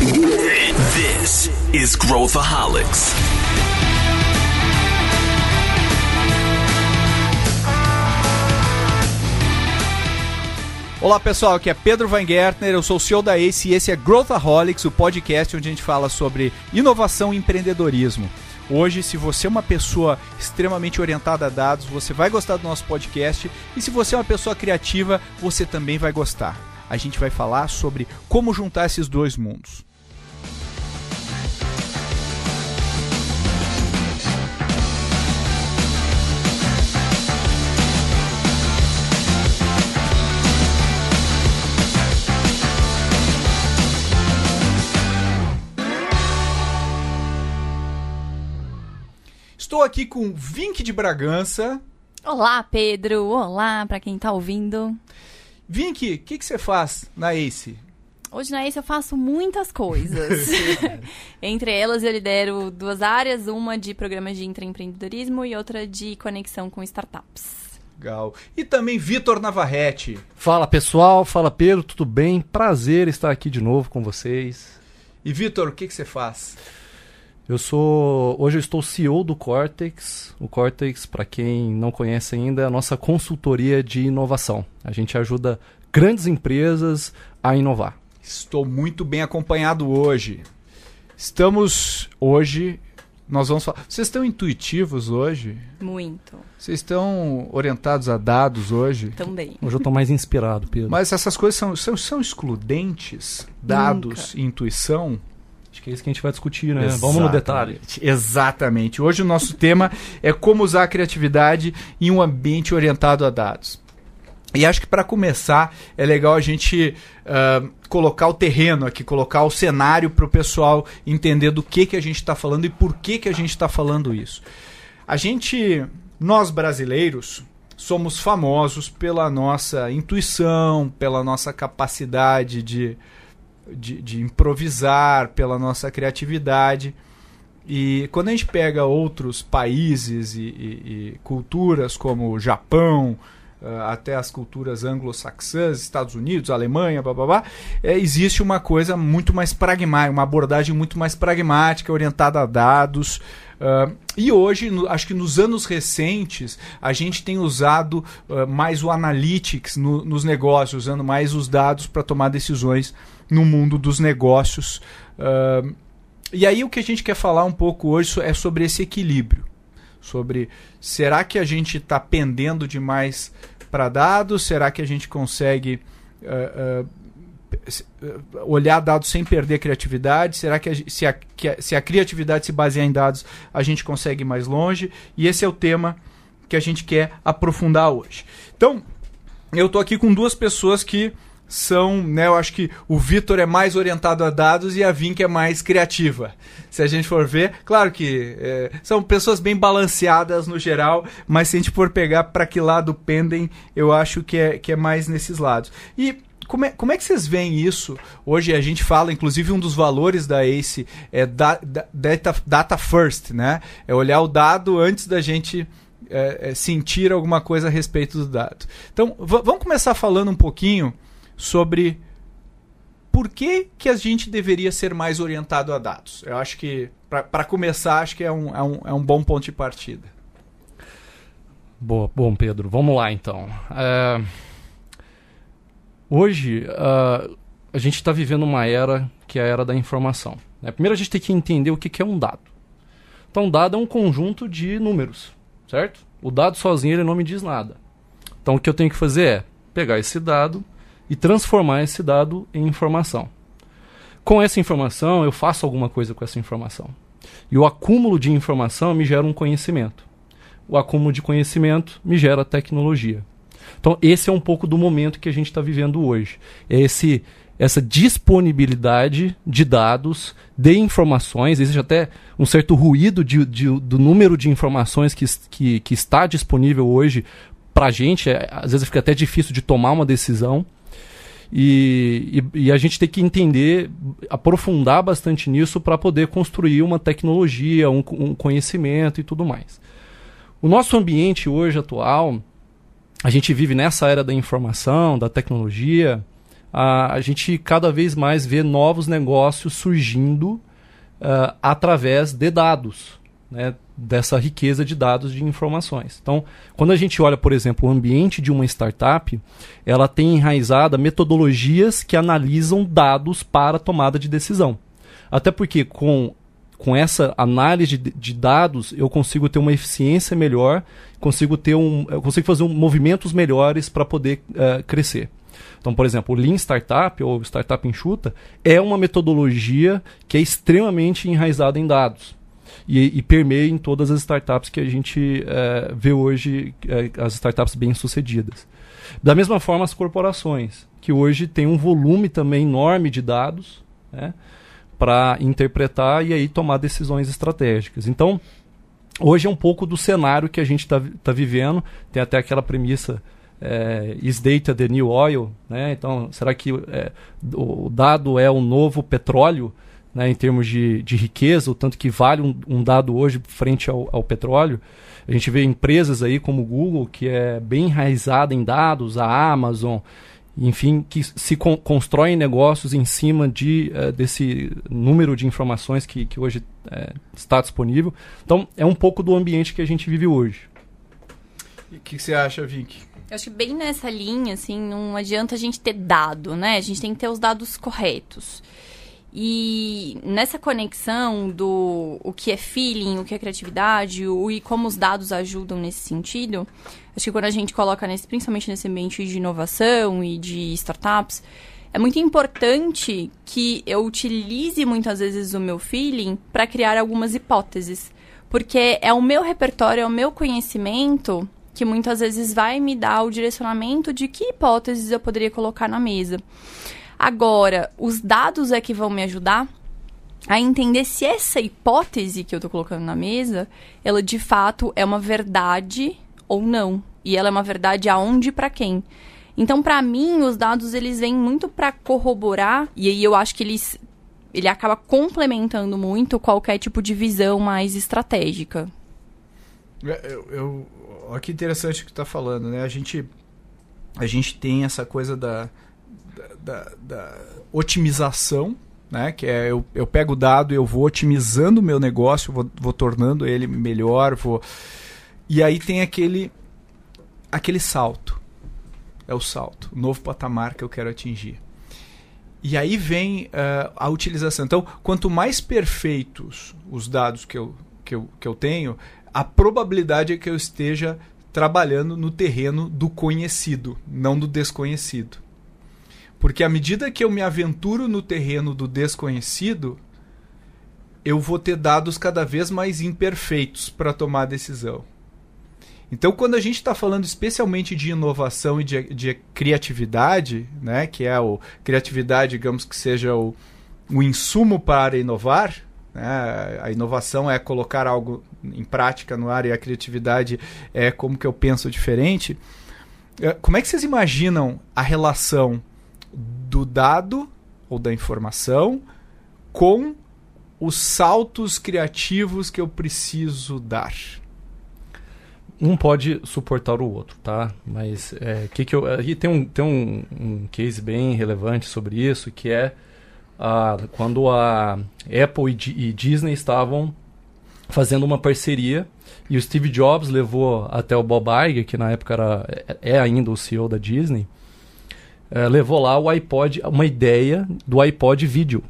This is Growthaholics. Olá pessoal, aqui é Pedro Weingärtner, eu sou o CEO da ACE e esse é Growthaholics, o podcast onde a gente fala sobre inovação e empreendedorismo. Hoje, se você é uma pessoa extremamente orientada a dados, você vai gostar do nosso podcast e se você é uma pessoa criativa, você também vai gostar. A gente vai falar sobre como juntar esses dois mundos. Estou aqui com Vink de Bragança. Olá, Pedro. Olá para quem tá ouvindo. Vink, o que, que você faz na ACE? Hoje na ACE eu faço muitas coisas. Entre elas eu lidero duas áreas, uma de programas de intraempreendedorismo e outra de conexão com startups. Legal. E também Vitor Navarrete. Fala pessoal, fala Pedro, tudo bem? Prazer estar aqui de novo com vocês. E Vitor, o que, que você faz? Eu sou. Hoje eu estou CEO do Cortex. O Cortex, para quem não conhece ainda, é a nossa consultoria de inovação. A gente ajuda grandes empresas a inovar. Estou muito bem acompanhado hoje. Estamos hoje. Nós vamos falar. Vocês estão intuitivos hoje? Muito. Vocês estão orientados a dados hoje? Também. Hoje eu estou mais inspirado, Pedro. Mas essas coisas são, são, são excludentes? Dados Nunca. e intuição? Acho que é isso que a gente vai discutir, né? Vamos no detalhe. Exatamente. Exatamente. Hoje o nosso tema é como usar a criatividade em um ambiente orientado a dados. E acho que para começar é legal a gente ah, colocar o terreno aqui, colocar o cenário para o pessoal entender do que, que a gente está falando e por que, que a gente está falando isso. A gente, nós brasileiros, somos famosos pela nossa intuição, pela nossa capacidade de, de, de improvisar, pela nossa criatividade. E quando a gente pega outros países e, e- e culturas como o Japão, ah, até as culturas anglo-saxãs, Estados Unidos, Alemanha, blá, blá, blá, é, existe uma coisa muito mais pragmática, uma abordagem muito mais pragmática, orientada a dados. ah, e hoje, no- acho que nos anos recentes, a gente tem usado ah, mais o analytics no- nos negócios, usando mais os dados para tomar decisões no mundo dos negócios. Ah, e aí o que a gente quer falar um pouco hoje é sobre esse equilíbrio. Sobre será que a gente está pendendo demais para dados? Será que a gente consegue se- ah, olhar dados sem perder criatividade? Será que a, se, a, que a- se a criatividade se basear em dados, a gente consegue ir mais longe? E esse é o tema que a gente quer aprofundar hoje. Então, eu tô aqui com duas pessoas que são, né, eu acho que o Vitor é mais orientado a dados e a Vink é mais criativa. Se a gente for ver, claro que é, são pessoas bem balanceadas no geral, mas se a gente for pegar para que lado pendem, eu acho que é, que é mais nesses lados. E como é, como é que vocês veem isso? Hoje a gente fala, inclusive um dos valores da ACE é da- da- data, data first, né? É olhar o dado antes da gente é, é, sentir alguma coisa a respeito do dado. Então, va- vamos começar falando um pouquinho sobre por que, que a gente deveria ser mais orientado a dados. Eu acho que, para começar, acho que é um, é, um, é um bom ponto de partida. Boa, bom, Pedro, vamos lá então. É, Hoje, ah, a gente está vivendo uma era que é a era da informação. né? Primeiro, a gente tem que entender o que que é um dado. Então, dado é um conjunto de números, certo? O dado sozinho ele não me diz nada. Então, o que eu tenho que fazer é pegar esse dado e transformar esse dado em informação. Com essa informação, eu faço alguma coisa com essa informação. E o acúmulo de informação me gera um conhecimento o acúmulo de conhecimento me gera tecnologia. Então, esse é um pouco do momento que a gente está vivendo hoje. É esse, essa disponibilidade de dados, de informações, existe até um certo ruído de, de- do número de informações que, que, que está disponível hoje para a gente. É, às vezes fica até difícil de tomar uma decisão. E, e, e a gente tem que entender, aprofundar bastante nisso para poder construir uma tecnologia, um, um conhecimento e tudo mais. O nosso ambiente hoje atual, a gente vive nessa era da informação, da tecnologia, a, a gente cada vez mais vê novos negócios surgindo uh, através de dados, né, dessa riqueza de dados de informações. Então, quando a gente olha, por exemplo, o ambiente de uma startup, ela tem enraizada metodologias que analisam dados para tomada de decisão. Até porque com com essa análise de, de, dados, eu consigo ter uma eficiência melhor, consigo ter um, eu consigo fazer um, movimentos melhores para poder uh, crescer. Então, por exemplo, o Lean Startup ou Startup Enxuta é uma metodologia que é extremamente enraizada em dados. E, e permeia em todas as startups que a gente é, vê hoje, é, as startups bem-sucedidas. Da mesma forma, as corporações, que hoje têm um volume também enorme de dados né, para interpretar e aí tomar decisões estratégicas. Então, hoje é um pouco do cenário que a gente está tá vivendo. Tem até aquela premissa é, is data the new oil? Né? Então, será que é, o dado é o novo petróleo né, em termos de, de riqueza, o tanto que vale um, um dado hoje frente ao, ao, petróleo? A gente vê empresas aí como o Google, que é bem enraizada em dados, a Amazon, enfim, que se con constroem negócios em cima de, uh, desse número de informações que, que hoje uh, está disponível. Então, é um pouco do ambiente que a gente vive hoje. E o que, você acha, Vicky? Eu acho que bem nessa linha, assim, não adianta a gente ter dado, né? A gente tem que ter os dados corretos. E nessa conexão do o que é feeling, o que é criatividade, o, e como os dados ajudam nesse sentido, acho que quando a gente coloca nesse, principalmente nesse ambiente de inovação e de startups, é muito importante que eu utilize muitas vezes o meu feeling para criar algumas hipóteses. Porque é o meu repertório, é o meu conhecimento que muitas vezes vai me dar o direcionamento de que hipóteses eu poderia colocar na mesa. Agora, os dados é que vão me ajudar a entender se essa hipótese que eu estou colocando na mesa, ela de fato é uma verdade ou não. E ela é uma verdade aonde e para quem. Então, para mim, os dados eles vêm muito para corroborar e aí eu acho que eles ele acaba complementando muito qualquer tipo de visão mais estratégica. É, eu, eu olha que interessante o que tu tá falando, né? A gente, a gente tem essa coisa da, da, da, otimização, né? Que é eu, eu pego o dado e eu vou otimizando o meu negócio, vou, vou tornando ele melhor, vou... E aí tem aquele, aquele salto. É o salto, o novo patamar que eu quero atingir. E aí vem uh, a utilização. Então, quanto mais perfeitos os dados que eu, que eu, que eu tenho, a probabilidade é que eu esteja trabalhando no terreno do conhecido, não do desconhecido. Porque à medida que eu me aventuro no terreno do desconhecido, eu vou ter dados cada vez mais imperfeitos para tomar decisão. Então, quando a gente está falando especialmente de inovação e de, de, criatividade, né, que é o criatividade, digamos que seja o, o insumo para inovar, né? A inovação é colocar algo em prática no ar e a criatividade é como que eu penso diferente. É, como é que vocês imaginam a relação do dado ou da informação com os saltos criativos que eu preciso dar? um pode suportar o outro, tá? Mas é, que que eu, aqui tem, um, tem um, um case bem relevante sobre isso, que é a, quando a Apple e, e Disney estavam fazendo uma parceria e o Steve Jobs levou até o Bob Iger, que na época era, é, é ainda o CEO da Disney, é, levou lá o iPod, uma ideia do iPod vídeo.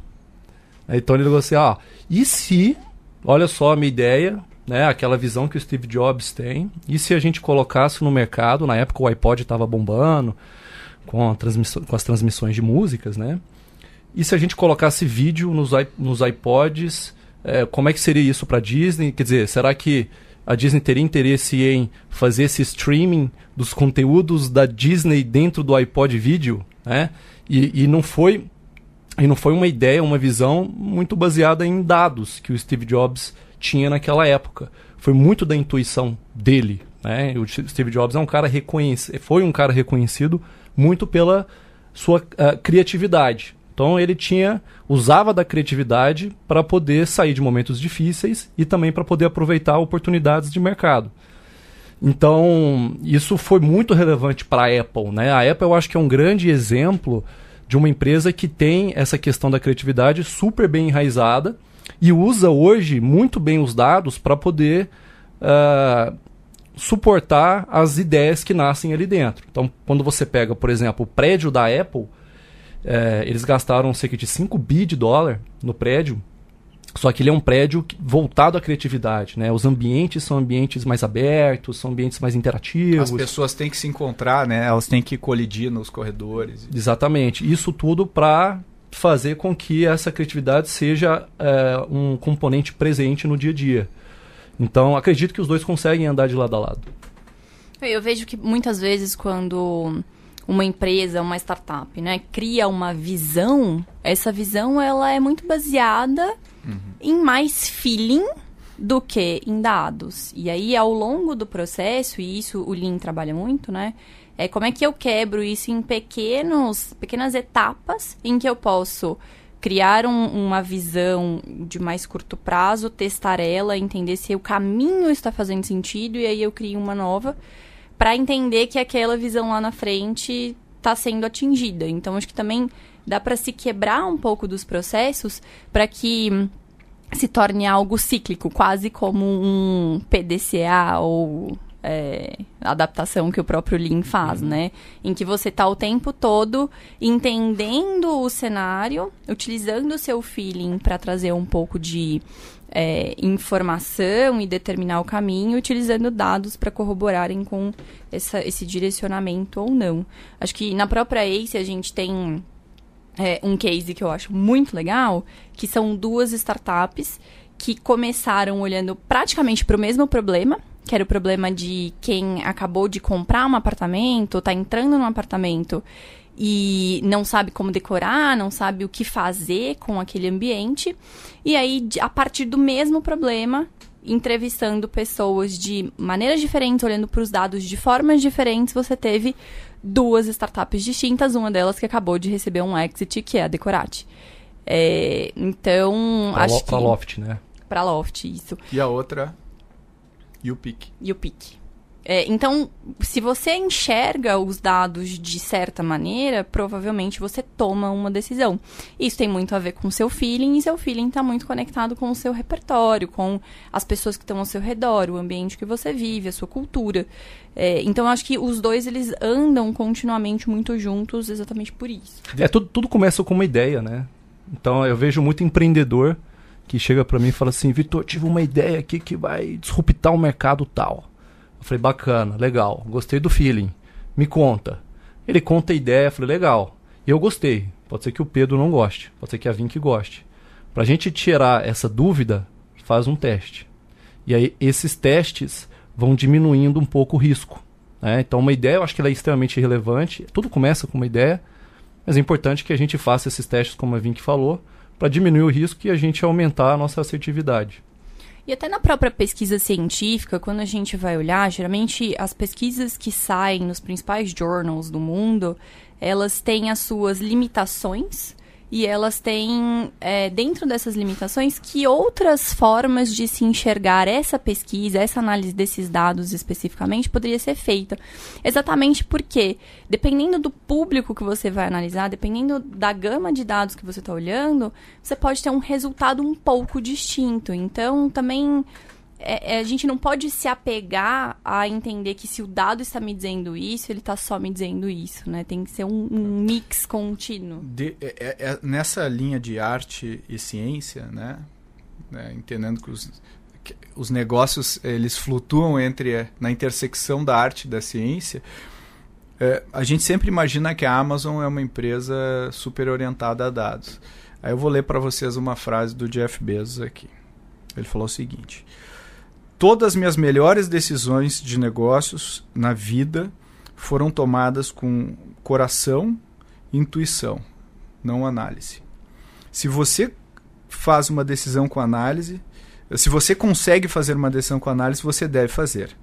Então ele falou assim, ah, e se, olha só a minha ideia, né, aquela visão que o Steve Jobs tem, e se a gente colocasse no mercado, na época o iPod estava bombando, com, com as transmissões de músicas, né, e se a gente colocasse vídeo nos, nos iPods, é, como é que seria isso para Disney? Quer dizer, será que a Disney teria interesse em fazer esse streaming dos conteúdos da Disney dentro do iPod vídeo? Né? E, e, não foi, e não foi uma ideia, uma visão muito baseada em dados que o Steve Jobs tinha naquela época. Foi muito da intuição dele. Né? O Steve Jobs é um cara reconhecido, foi um cara reconhecido muito pela sua uh, criatividade. Então ele tinha usava da criatividade para poder sair de momentos difíceis e também para poder aproveitar oportunidades de mercado. Então, isso foi muito relevante para a Apple, né? A Apple eu acho que é um grande exemplo de uma empresa que tem essa questão da criatividade super bem enraizada e usa hoje muito bem os dados para poder uh, suportar as ideias que nascem ali dentro. Então, quando você pega, por exemplo, o prédio da Apple, é, eles gastaram cerca de 5 bi de dólar no prédio só que ele é um prédio voltado à criatividade, né? Os ambientes são ambientes mais abertos, são ambientes mais interativos. As pessoas têm que se encontrar, né? Elas têm que colidir nos corredores. Exatamente. Isso tudo para fazer com que essa criatividade seja é, um componente presente no dia a dia. Então, acredito que os dois conseguem andar de lado a lado. Eu vejo que muitas vezes quando uma empresa, uma startup, né, cria uma visão, essa visão ela é muito baseada uhum. em mais feeling do que em dados. E aí, ao longo do processo, e isso o Lean trabalha muito, né? É como é que eu quebro isso em pequenos, pequenas etapas em que eu posso criar um, uma visão de mais curto prazo, testar ela, entender se o caminho está fazendo sentido e aí eu crio uma nova para entender que aquela visão lá na frente está sendo atingida. Então acho que também dá para se quebrar um pouco dos processos para que se torne algo cíclico, quase como um PDCA ou é, adaptação que o próprio Lean faz, uhum. né? Em que você está o tempo todo entendendo o cenário, utilizando o seu feeling para trazer um pouco de é, informação e determinar o caminho, utilizando dados para corroborarem com essa, esse direcionamento ou não. Acho que na própria ACE a gente tem é, um case que eu acho muito legal, que são duas startups que começaram olhando praticamente para o mesmo problema, que era o problema de quem acabou de comprar um apartamento, está entrando num apartamento e não sabe como decorar, não sabe o que fazer com aquele ambiente. E aí, a partir do mesmo problema, entrevistando pessoas de maneiras diferentes, olhando para os dados de formas diferentes, você teve duas startups distintas, uma delas que acabou de receber um exit, que é a Decorate. É, então, pra acho lo, que... Para Loft, né? Para Loft, isso. E a outra, YouPick. YouPick. É, então, se você enxerga os dados de certa maneira, provavelmente você toma uma decisão. Isso tem muito a ver com o seu feeling, e seu feeling está muito conectado com o seu repertório, com as pessoas que estão ao seu redor, o ambiente que você vive, a sua cultura. É, então, eu acho que os dois eles andam continuamente muito juntos, exatamente por isso. É, tudo, tudo começa com uma ideia, né? Então, eu vejo muito empreendedor que chega para mim e fala assim: Vitor, tive uma ideia aqui que vai disruptar o mercado tal. Eu falei, bacana, legal, gostei do feeling. Me conta. Ele conta a ideia, eu falei, legal. E eu gostei. Pode ser que o Pedro não goste, pode ser que a Vink goste. Pra gente tirar essa dúvida, faz um teste. E aí esses testes vão diminuindo um pouco o risco. Né? Então uma ideia eu acho que ela é extremamente relevante. Tudo começa com uma ideia, mas é importante que a gente faça esses testes, como a Vink falou, para diminuir o risco e a gente aumentar a nossa assertividade. E até na própria pesquisa científica, quando a gente vai olhar, geralmente as pesquisas que saem nos principais journals do mundo, elas têm as suas limitações e elas têm, é, dentro dessas limitações, que outras formas de se enxergar essa pesquisa, essa análise desses dados especificamente, poderia ser feita. Exatamente porque, dependendo do público que você vai analisar, dependendo da gama de dados que você está olhando, você pode ter um resultado um pouco distinto. Então, também é, é, a gente não pode se apegar a entender que se o dado está me dizendo isso, ele está só me dizendo isso, né? Tem que ser um, um mix contínuo. De, é, é, é nessa linha de arte e ciência, né? né? entendendo que os, que os negócios eles flutuam entre na intersecção da arte e da ciência, a gente sempre imagina que a Amazon é uma empresa super orientada a dados. Aí eu vou ler para vocês uma frase do Jeff Bezos aqui. Ele falou o seguinte: Todas as minhas melhores decisões de negócios na vida foram tomadas com coração e intuição, não análise. Se você faz uma decisão com análise, se você consegue fazer uma decisão com análise, você deve fazer.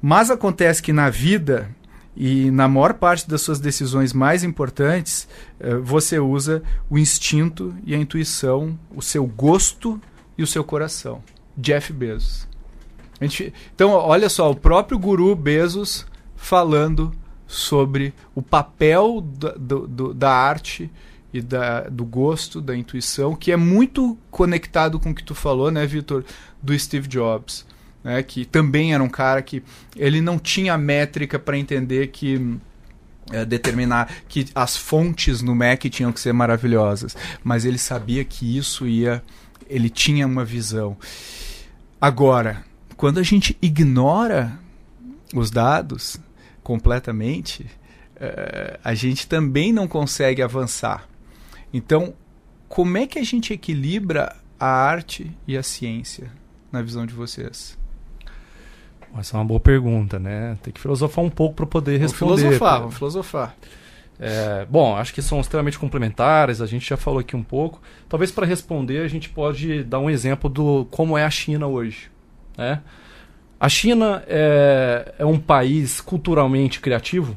Mas acontece que na vida e na maior parte das suas decisões mais importantes, eh, você usa o instinto e a intuição, o seu gosto e o seu coração. Jeff Bezos. Gente, então, olha só, o próprio guru Bezos falando sobre o papel da, do, da arte e da, do gosto, da intuição, que é muito conectado com o que tu falou, né, Vitor, do Steve Jobs, né, que também era um cara que ele não tinha métrica para entender que é, determinar que as fontes no Mac tinham que ser maravilhosas, mas ele sabia que isso ia, ele tinha uma visão. Agora, quando a gente ignora os dados completamente, uh, a gente também não consegue avançar. Então, como é que a gente equilibra a arte e a ciência, na visão de vocês? Essa é uma boa pergunta, né? Tem que filosofar um pouco para poder responder. Vamos filosofar, vamos filosofar. É, bom, acho que são extremamente complementares, a gente já falou aqui um pouco. Talvez para responder a gente pode dar um exemplo do como é a China hoje. Né? A China é, é um país culturalmente criativo?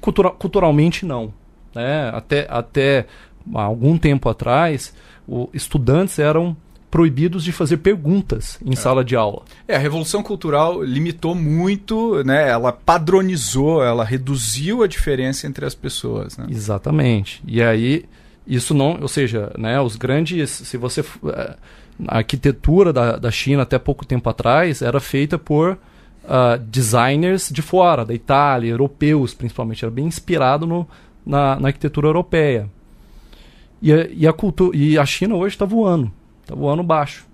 Cultura, culturalmente não. Né? Até, até algum tempo atrás, o, estudantes eram proibidos de fazer perguntas em é. sala de aula. É, a revolução cultural limitou muito, né? Ela padronizou, ela reduziu a diferença entre as pessoas. Né? Exatamente. E aí isso não, ou seja, né? Os grandes, se você uh, a arquitetura da, da China até pouco tempo atrás era feita por uh, designers de fora, da Itália, europeus principalmente, era bem inspirado no, na, na arquitetura europeia. E a, e a, cultura, e a China hoje está voando, está voando baixo.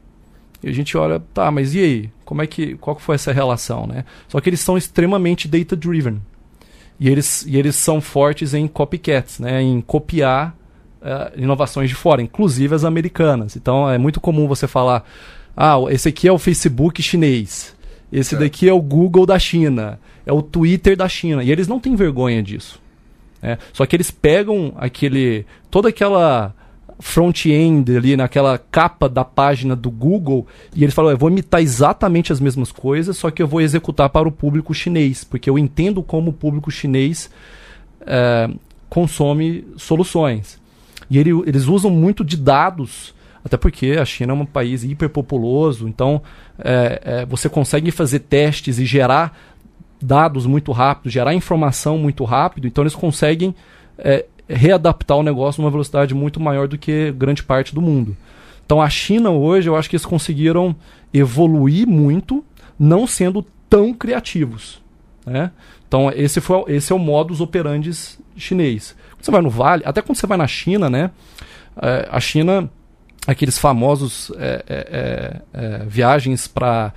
E a gente olha, tá, mas e aí? Como é que, qual foi essa relação, né? Só que eles são extremamente data driven. E eles, e eles são fortes em copycats, né? Em copiar uh, inovações de fora, inclusive as americanas. Então é muito comum você falar, ah, esse aqui é o Facebook chinês, esse é. daqui é o Google da China, é o Twitter da China. E eles não têm vergonha disso. É, só que eles pegam aquele toda aquela front-end ali naquela capa da página do Google e eles falam, eu vou imitar exatamente as mesmas coisas, só que eu vou executar para o público chinês, porque eu entendo como o público chinês é, consome soluções. E ele, eles usam muito de dados, até porque a China é um país hiperpopuloso, então é, é, você consegue fazer testes e gerar dados muito rápido, gerar informação muito rápido, então eles conseguem é, readaptar o negócio numa velocidade muito maior do que grande parte do mundo. Então a China hoje, eu acho que eles conseguiram evoluir muito, não sendo tão criativos. Né? Então esse, foi, esse é o modus operandi chinês. Você vai no Vale, até quando você vai na China, né? É, a China, aqueles famosos é, é, é, é viagens para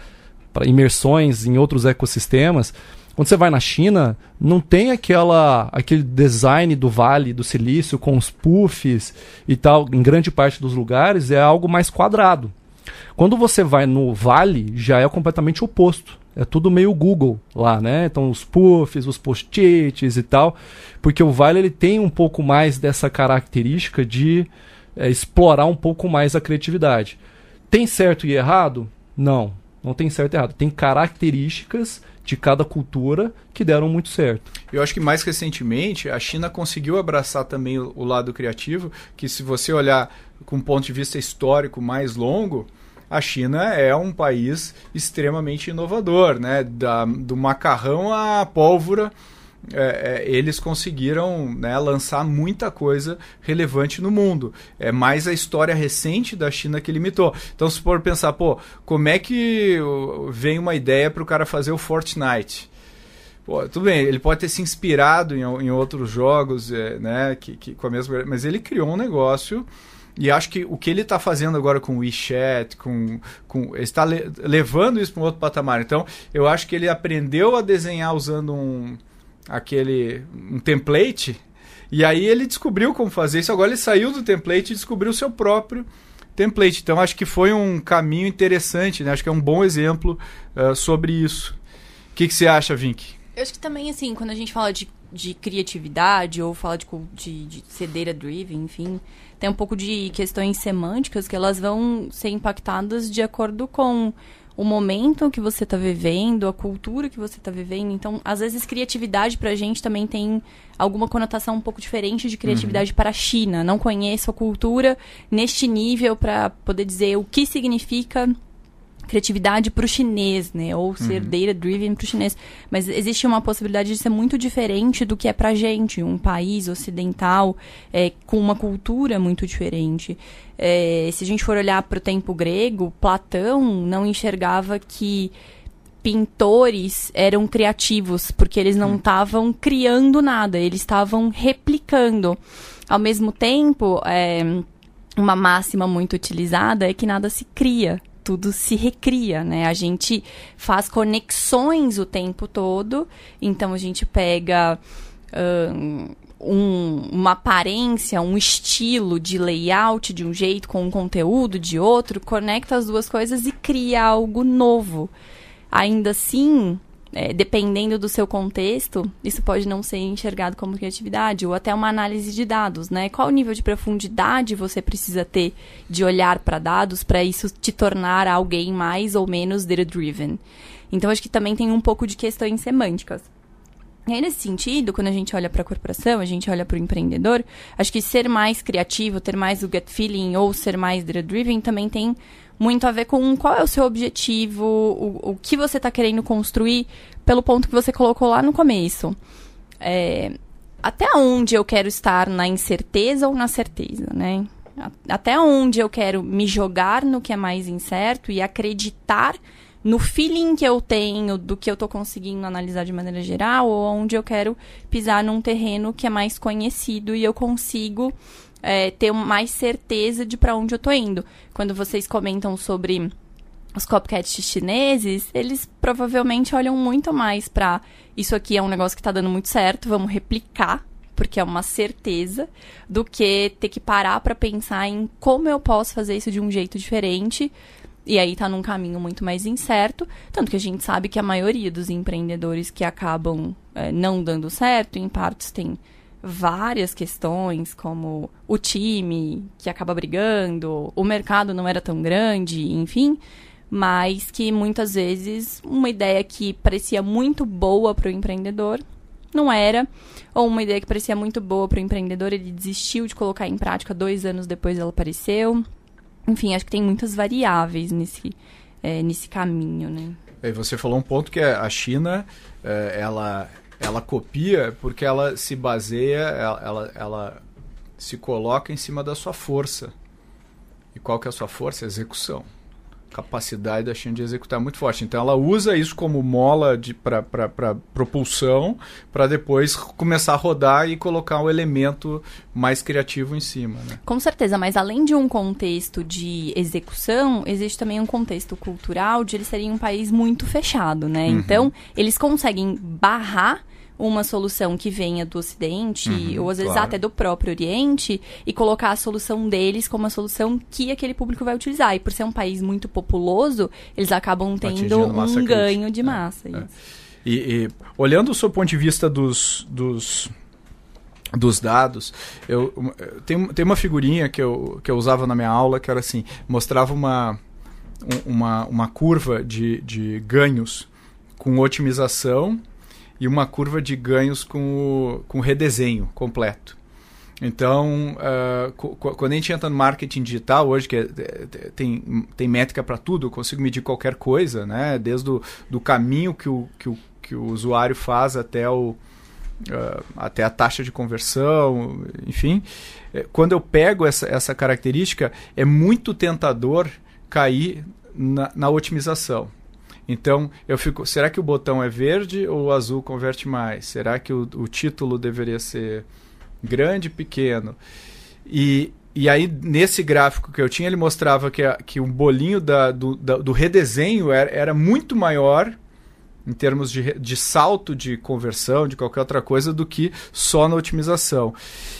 imersões em outros ecossistemas, quando você vai na China, não tem aquela aquele design do Vale do Silício com os puffs e tal, em grande parte dos lugares é algo mais quadrado. Quando você vai no Vale, já é completamente oposto. É tudo meio Google lá, né? Então os puffs, os post-its e tal, porque o Vale ele tem um pouco mais dessa característica de é, explorar um pouco mais a criatividade. Tem certo e errado? Não, não tem certo e errado. Tem características de cada cultura que deram muito certo. Eu acho que mais recentemente a China conseguiu abraçar também o, o lado criativo, que se você olhar com um ponto de vista histórico mais longo, a China é um país extremamente inovador, né? Da, do macarrão à pólvora. É, é, eles conseguiram né, lançar muita coisa relevante no mundo. É mais a história recente da China que limitou. Então, se for pensar, pô, como é que vem uma ideia para o cara fazer o Fortnite? Pô, tudo bem, ele pode ter se inspirado em, em outros jogos, é, né, que, que, com a mesma, mas ele criou um negócio e acho que o que ele está fazendo agora com o WeChat, com, com, ele está le, levando isso para um outro patamar. Então, eu acho que ele aprendeu a desenhar usando um aquele um template. E aí ele descobriu como fazer isso. Agora ele saiu do template e descobriu o seu próprio template. Então, acho que foi um caminho interessante. Né? Acho que é um bom exemplo uh, sobre isso. O que, que você acha, Vink? Eu acho que também, assim, quando a gente fala de, de criatividade ou fala de, de, de driven, enfim, tem um pouco de questões semânticas que elas vão ser impactadas de acordo com o momento que você está vivendo, a cultura que você está vivendo. Então, às vezes, criatividade para a gente também tem alguma conotação um pouco diferente de criatividade uhum. para a China. Não conheço a cultura neste nível para poder dizer o que significa criatividade para o chinês, né? Ou ser data driven para o chinês. Mas existe uma possibilidade de ser muito diferente do que é para gente, um país ocidental é, com uma cultura muito diferente. É, se a gente for olhar para o tempo grego, Platão não enxergava que pintores eram criativos, porque eles não estavam criando nada, eles estavam replicando. Ao mesmo tempo, é, uma máxima muito utilizada é que nada se cria, tudo se recria, né? A gente faz conexões o tempo todo, então a gente pega ahn, um- uma aparência, um estilo de layout de um jeito com um conteúdo de outro, conecta as duas coisas e cria algo novo. Ainda assim, é, dependendo do seu contexto, isso pode não ser enxergado como criatividade, ou até uma análise de dados, né? Qual o nível de profundidade você precisa ter de olhar para dados para isso te tornar alguém mais ou menos data-driven? Então, acho que também tem um pouco de questões semânticas. E aí, nesse sentido, quando a gente olha para a corporação, a gente olha para o empreendedor, acho que ser mais criativo, ter mais o gut feeling ou ser mais data-driven também tem muito a ver com qual é o seu objetivo, o, o que você está querendo construir, pelo ponto que você colocou lá no começo. É, até onde eu quero estar na incerteza ou na certeza, né? Até onde eu quero me jogar no que é mais incerto e acreditar no feeling que eu tenho do que eu tô conseguindo analisar de maneira geral, ou onde eu quero pisar num terreno que é mais conhecido e eu consigo é, ter mais certeza de para onde eu tô indo. Quando vocês comentam sobre os copycats chineses, eles provavelmente olham muito mais pra isso aqui é um negócio que tá dando muito certo, vamos replicar, porque é uma certeza, do que ter que parar pra pensar em como eu posso fazer isso de um jeito diferente. E aí tá num caminho muito mais incerto, tanto que a gente sabe que a maioria dos empreendedores que acabam eh, não dando certo, em partes tem várias questões, como o time que acaba brigando, o mercado não era tão grande, enfim, mas que muitas vezes uma ideia que parecia muito boa para o empreendedor não era, ou uma ideia que parecia muito boa para o empreendedor, ele desistiu de colocar em prática dois anos depois ela apareceu. Enfim, acho que tem muitas variáveis nesse, eh, nesse caminho, né? Você falou um ponto que é a China, eh, ela, ela copia porque ela se baseia, ela, ela, ela se coloca em cima da sua força. E qual que é a sua força? A execução. Capacidade da China de executar é muito forte. Então ela usa isso como mola para propulsão, para depois começar a rodar e colocar um elemento mais criativo em cima. Né? Com certeza, mas além de um contexto de execução, existe também um contexto cultural de eles serem um país muito fechado, né? Então, eles conseguem barrar uma solução que venha do Ocidente, Uhum, ou às vezes claro. até do próprio Oriente, e colocar a solução deles como a solução que aquele público vai utilizar. E por ser um país muito populoso, eles acabam tendo um ganho de É, massa. é. isso. E, e olhando o seu ponto de vista dos, dos, dos dados, eu, tem, tem uma figurinha que eu, que eu usava na minha aula que era assim, mostrava uma, um- uma, uma curva de, de ganhos com otimização e uma curva de ganhos com, o- com redesenho completo. Então, co- quando a gente entra no marketing digital hoje, que é- é- tem, tem métrica para tudo, eu consigo medir qualquer coisa, né? Desde o do caminho que o, que, o, que o usuário faz até, o, ah, até a taxa de conversão, enfim. É, Quando eu pego essa, essa característica, é muito tentador cair na, na otimização. Então, eu fico, será que o botão é verde ou o azul converte mais? Será que o, o título deveria ser grande, pequeno? E, e aí, nesse gráfico que eu tinha, ele mostrava que, a- que um bolinho da, do, da- do redesenho era, era muito maior em termos de, de salto de conversão, de qualquer outra coisa, do que só na otimização.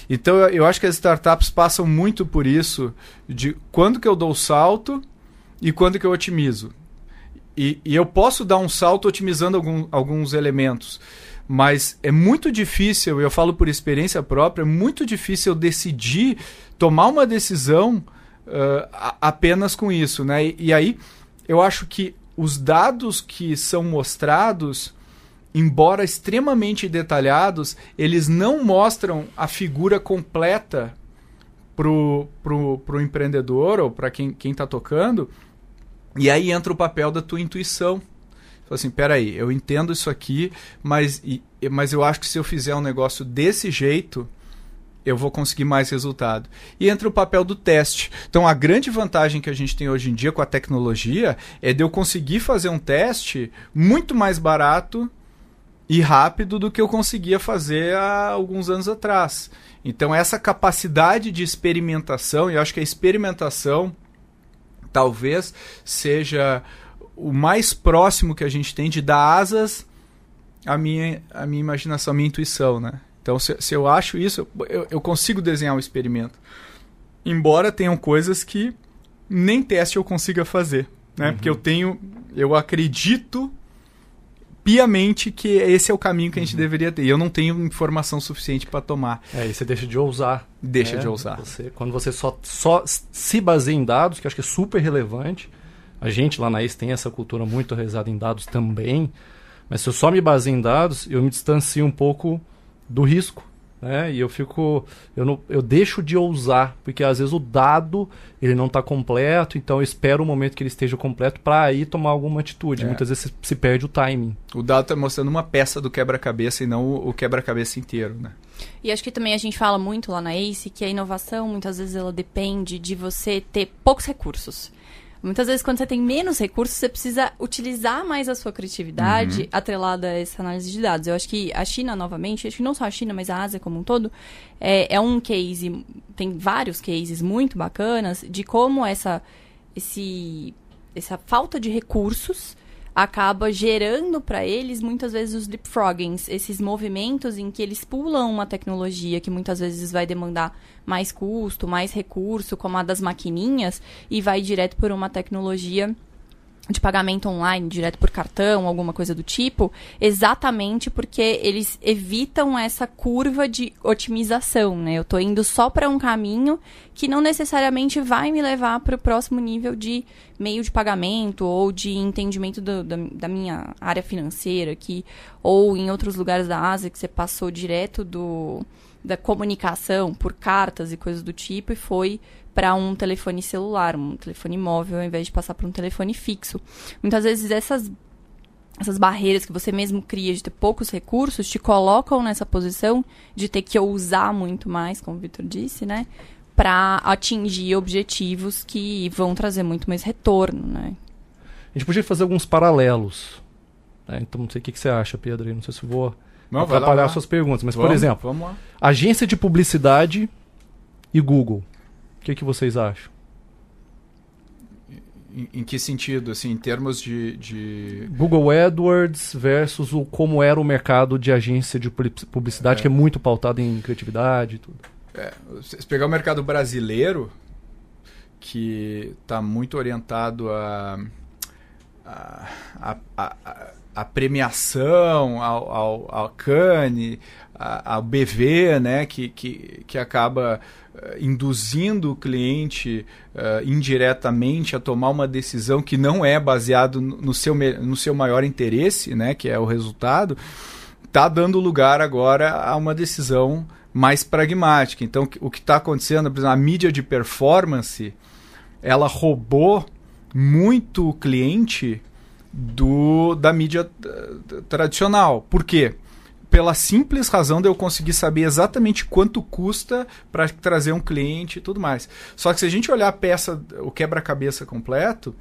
Então, eu, eu acho que as startups passam muito por isso, de quando que eu dou o salto e quando que eu otimizo. E, e eu posso dar um salto otimizando algum, alguns elementos, mas é muito difícil, eu falo por experiência própria, é muito difícil decidir, tomar uma decisão a- apenas com isso. Né? E, e aí eu acho que os dados que são mostrados, embora extremamente detalhados, eles não mostram a figura completa pro, pro, pro empreendedor ou para quem está tocando E aí entra o papel da tua intuição. Fala assim, peraí, eu entendo isso aqui, mas, e, mas eu acho que se eu fizer um negócio desse jeito, eu vou conseguir mais resultado. E entra o papel do teste. Então, a grande vantagem que a gente tem hoje em dia com a tecnologia é de eu conseguir fazer um teste muito mais barato e rápido do que eu conseguia fazer há alguns anos atrás. Então, essa capacidade de experimentação, e eu acho que a experimentação talvez seja o mais próximo que a gente tem de dar asas à minha, à minha imaginação, à minha intuição, né? Então, se, se eu acho isso, eu, eu, consigo desenhar um experimento. Embora tenham coisas que nem teste eu consiga fazer, né? Uhum. Porque eu tenho, eu acredito piamente que esse é o caminho que a gente uhum. deveria ter. E eu não tenho informação suficiente para tomar. É, e você deixa de ousar. Deixa né? de ousar. Você, quando você só, só se baseia em dados, que eu acho que é super relevante. A gente lá na ACE tem essa cultura muito rezada em dados também. Mas se eu só me baseio em dados, eu me distancio um pouco do risco. Né? E eu fico. Eu, não, eu deixo de ousar, porque às vezes o dado ele não está completo, então eu espero o momento que ele esteja completo para aí tomar alguma atitude. É. Muitas vezes se, se, perde o timing. O dado está mostrando uma peça do quebra-cabeça e não o, o quebra-cabeça inteiro. Né? E acho que também a gente fala muito lá na ACE que a inovação muitas vezes ela depende de você ter poucos recursos. Muitas vezes, quando você tem menos recursos, você precisa utilizar mais a sua criatividade uhum. atrelada a essa análise de dados. Eu acho que a China, novamente, acho que não só a China, mas a Ásia como um todo, é, é um case, tem vários cases muito bacanas de como essa, esse, essa falta de recursos acaba gerando para eles muitas vezes os leapfroggings, esses movimentos em que eles pulam uma tecnologia que muitas vezes vai demandar mais custo, mais recurso, como a das maquininhas, e vai direto por uma tecnologia de pagamento online, direto por cartão, alguma coisa do tipo, exatamente porque eles evitam essa curva de otimização, né? Eu estou indo só para um caminho que não necessariamente vai me levar para o próximo nível de meio de pagamento ou de entendimento do, da, da, minha área financeira aqui, ou em outros lugares da Ásia que você passou direto do da comunicação por cartas e coisas do tipo e foi para um telefone celular, um telefone móvel, ao invés de passar para um telefone fixo. Muitas vezes essas essas barreiras que você mesmo cria de ter poucos recursos te colocam nessa posição de ter que usar muito mais, como o Vitor disse, né? Para atingir objetivos que vão trazer muito mais retorno, né? A gente podia fazer alguns paralelos. Né? Então, não sei o que, que você acha, Pedro. Não sei se vou não, atrapalhar suas perguntas. Mas, vamos, por exemplo, agência de publicidade e Google. O que, que vocês acham? Em, que sentido, assim, em termos de, de, Google AdWords versus o como era o mercado de agência de publicidade, é. que é muito pautado em criatividade e tudo. É, se pegar o mercado brasileiro, que está muito orientado a, a, a, a, a premiação, ao, ao, ao Cane, ao BV, né, que, que, que acaba uh, induzindo o cliente uh, indiretamente a tomar uma decisão que não é baseado no seu, no seu maior interesse, né, que é o resultado, está dando lugar agora a uma decisão mais pragmática. Então, o que está acontecendo, por exemplo, a mídia de performance, ela roubou muito o cliente do da mídia uh, tradicional. Por quê? Pela simples razão de eu conseguir saber exatamente quanto custa para trazer um cliente e tudo mais. Só que se a gente olhar a peça, o quebra-cabeça completo,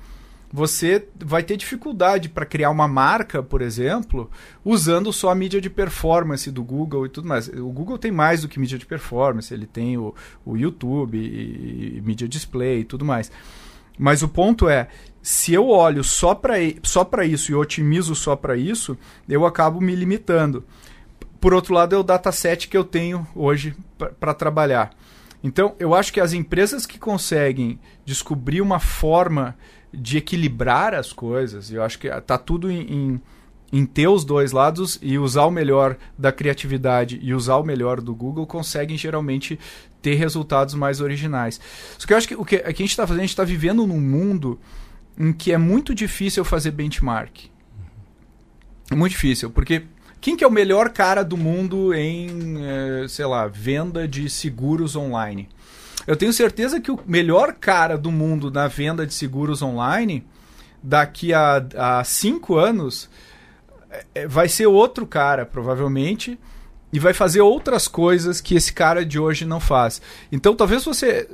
você vai ter dificuldade para criar uma marca, por exemplo, usando só a mídia de performance do Google e tudo mais. O Google tem mais do que mídia de performance, ele tem o, o YouTube e, e mídia display e tudo mais. Mas o ponto é, se eu olho só para só isso e otimizo só para isso, eu acabo me limitando. Por outro lado, é o dataset que eu tenho hoje para trabalhar. Então, eu acho que as empresas que conseguem descobrir uma forma de equilibrar as coisas, eu acho que está tudo em, em, em, ter os dois lados e usar o melhor da criatividade e usar o melhor do Google, conseguem geralmente ter resultados mais originais. Só que eu acho que o que, a gente está fazendo, a gente está vivendo num mundo em que é muito difícil fazer benchmark. É muito difícil, porque quem que é o melhor cara do mundo em, eh, sei lá, venda de seguros online? Eu tenho certeza que o melhor cara do mundo na venda de seguros online daqui a, a cinco anos é, é, vai ser outro cara, provavelmente, e vai fazer outras coisas que esse cara de hoje não faz. Então, talvez você.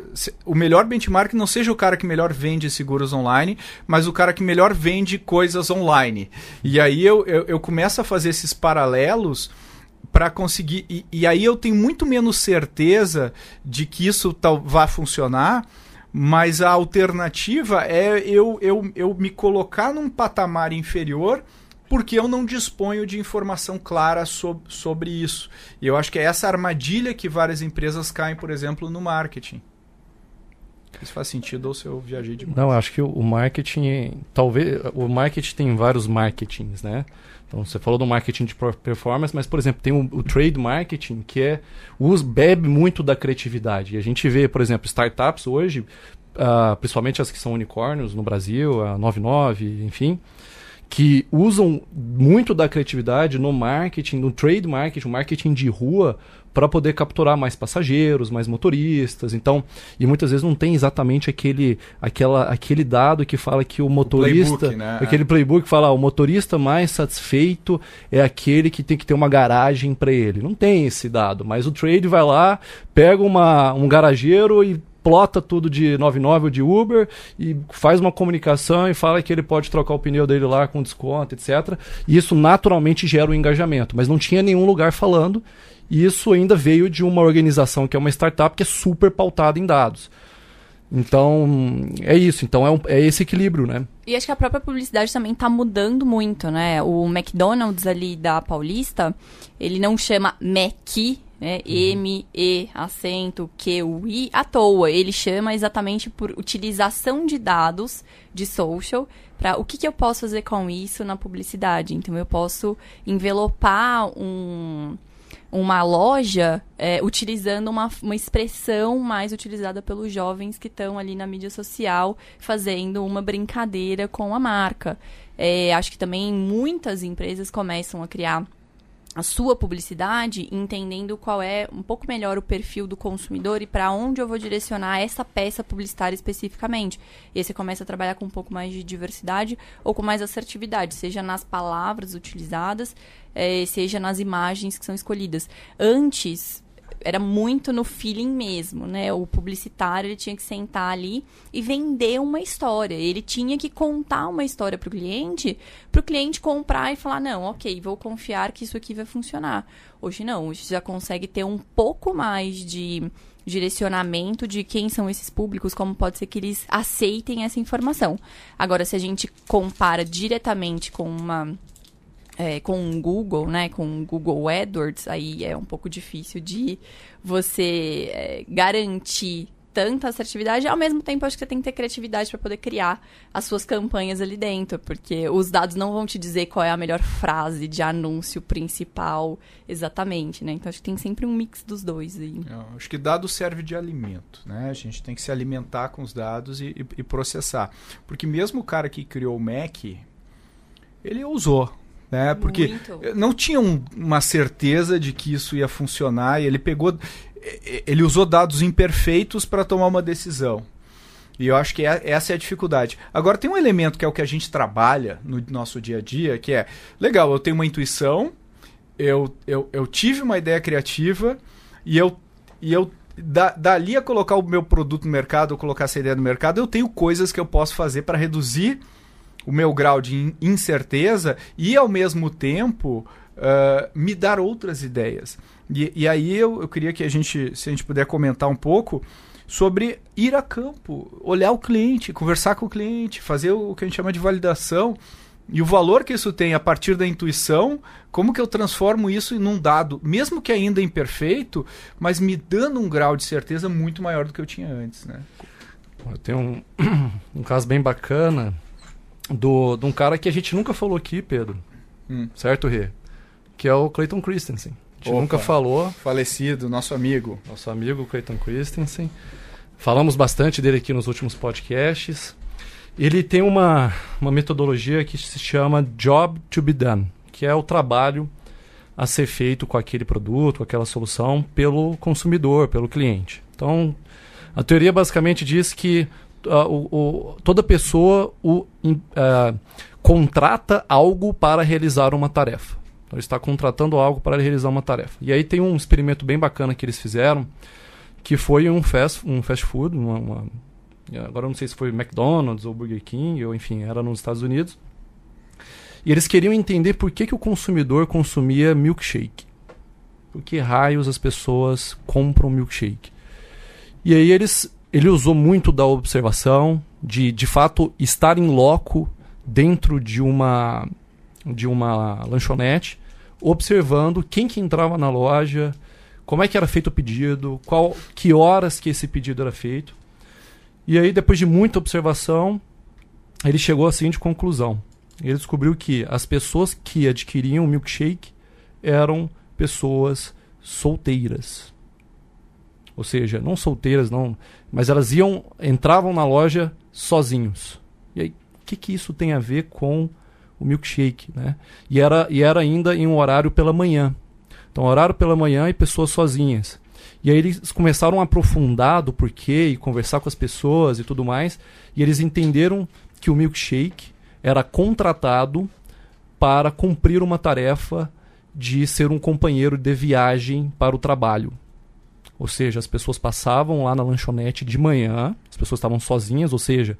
O melhor benchmark não seja o cara que melhor vende seguros online, mas o cara que melhor vende coisas online. E aí eu, eu, eu começo a fazer esses paralelos para conseguir. E, e, aí eu tenho muito menos certeza de que isso tal, vá funcionar. Mas a alternativa é eu, eu, eu me colocar num patamar inferior porque eu não disponho de informação clara so sobre isso. E eu acho que é essa armadilha que várias empresas caem, por exemplo, no marketing. Isso faz sentido ou se eu viajei demais? Não, acho que o marketing, talvez, o marketing tem vários marketings, né? Então você falou do marketing de performance, mas por exemplo tem o, o trade marketing que é usa, bebe muito da criatividade. E a gente vê, por exemplo, startups hoje, uh, principalmente as que são unicórnios no Brasil, a 99, enfim, que usam muito da criatividade no marketing, no trade marketing, marketing de rua, para poder capturar mais passageiros, mais motoristas. Então, e muitas vezes não tem exatamente aquele, aquela, aquele dado que fala que o motorista, o playbook, né? aquele playbook que fala, ah, o motorista mais satisfeito é aquele que tem que ter uma garagem para ele. Não tem esse dado, mas o trade vai lá, pega uma, um garageiro e plota tudo de 99 ou de Uber e faz uma comunicação e fala que ele pode trocar o pneu dele lá com desconto, etc. E isso naturalmente gera um engajamento, mas não tinha nenhum lugar falando. E isso ainda veio de uma organização que é uma startup que é super pautada em dados. Então, é isso. Então, é, um, é esse equilíbrio, né? E acho que a própria publicidade também está mudando muito, né? O McDonald's ali da Paulista, ele não chama Mac, né? Uhum. M, E, acento, Q, U, I, à toa. Ele chama exatamente por utilização de dados de social para o que, que eu posso fazer com isso na publicidade. Então, eu posso envelopar um, uma loja é, utilizando uma, uma expressão mais utilizada pelos jovens que estão ali na mídia social fazendo uma brincadeira com a marca. É, acho que também muitas empresas começam a criar a sua publicidade, entendendo qual é um pouco melhor o perfil do consumidor e para onde eu vou direcionar essa peça publicitária especificamente. E aí você começa a trabalhar com um pouco mais de diversidade ou com mais assertividade, seja nas palavras utilizadas, eh, seja nas imagens que são escolhidas. Antes, era muito no feeling mesmo, né? O publicitário ele tinha que sentar ali e vender uma história. Ele tinha que contar uma história para o cliente, para o cliente comprar e falar não, ok, vou confiar que isso aqui vai funcionar. Hoje não, hoje já consegue ter um pouco mais de direcionamento de quem são esses públicos, como pode ser que eles aceitem essa informação. Agora, se a gente compara diretamente com uma é, com o Google, né, com o Google AdWords, aí é um pouco difícil de você é, garantir tanta assertividade, ao mesmo tempo acho que você tem que ter criatividade para poder criar as suas campanhas ali dentro, porque os dados não vão te dizer qual é a melhor frase de anúncio principal exatamente, né? Então acho que tem sempre um mix dos dois aí. Eu é, acho que dado serve de alimento, né? A gente tem que se alimentar com os dados e, e, e processar, porque mesmo o cara que criou o Mac, ele usou né? Porque Muito. não tinha um, uma certeza de que isso ia funcionar e ele pegou, ele usou dados imperfeitos para tomar uma decisão. E eu acho que é, essa é a dificuldade. Agora tem um elemento que é o que a gente trabalha no nosso dia a dia, que é legal, eu tenho uma intuição, eu, eu, eu tive uma ideia criativa e eu, e eu da, dali a colocar o meu produto no mercado, ou colocar essa ideia no mercado, eu tenho coisas que eu posso fazer para reduzir o meu grau de incerteza e, ao mesmo tempo, uh, me dar outras ideias. E, e aí eu, eu queria que a gente, se a gente puder comentar um pouco sobre ir a campo, olhar o cliente, conversar com o cliente, fazer o que a gente chama de validação e o valor que isso tem a partir da intuição, como que eu transformo isso em um dado, mesmo que ainda imperfeito, mas me dando um grau de certeza muito maior do que eu tinha antes, né? Eu tenho um, um caso bem bacana do, de um cara que a gente nunca falou aqui, Pedro. Hum. Certo, Rê? Que é o Clayton Christensen. A gente Opa, nunca falou. Falecido, nosso amigo. Nosso amigo Clayton Christensen. Falamos bastante dele aqui nos últimos podcasts. Ele tem uma, uma metodologia que se chama Job to be Done, que é o trabalho a ser feito com aquele produto, com aquela solução, pelo consumidor, pelo cliente. Então, a teoria basicamente diz que ah, o- o- toda pessoa o, ah, contrata algo para realizar uma tarefa. Então, está contratando algo para realizar uma tarefa. E aí tem um experimento bem bacana que eles fizeram, que foi um fast, um fast food, uma, uma- agora eu não sei se foi McDonald's ou Burger King, ou enfim, era nos Estados Unidos. E eles queriam entender por que, que o consumidor consumia milkshake. Por que raios as pessoas compram milkshake? E aí eles, ele usou muito da observação, de de fato estar em loco dentro de uma, de uma lanchonete, observando quem que entrava na loja, como é que era feito o pedido, qual, que horas que esse pedido era feito. E aí, depois de muita observação, ele chegou à seguinte conclusão. Ele descobriu que as pessoas que adquiriam o milkshake eram pessoas solteiras. Ou seja, não solteiras, não, mas elas iam, entravam na loja sozinhos. E aí, o que, que isso tem a ver com o milkshake, né? E era, e era ainda em um horário pela manhã. Então, horário pela manhã e pessoas sozinhas. E aí eles começaram a aprofundar do porquê e conversar com as pessoas e tudo mais. E eles entenderam que o milkshake era contratado para cumprir uma tarefa de ser um companheiro de viagem para o trabalho. Ou seja, as pessoas passavam lá na lanchonete de manhã, as pessoas estavam sozinhas, ou seja,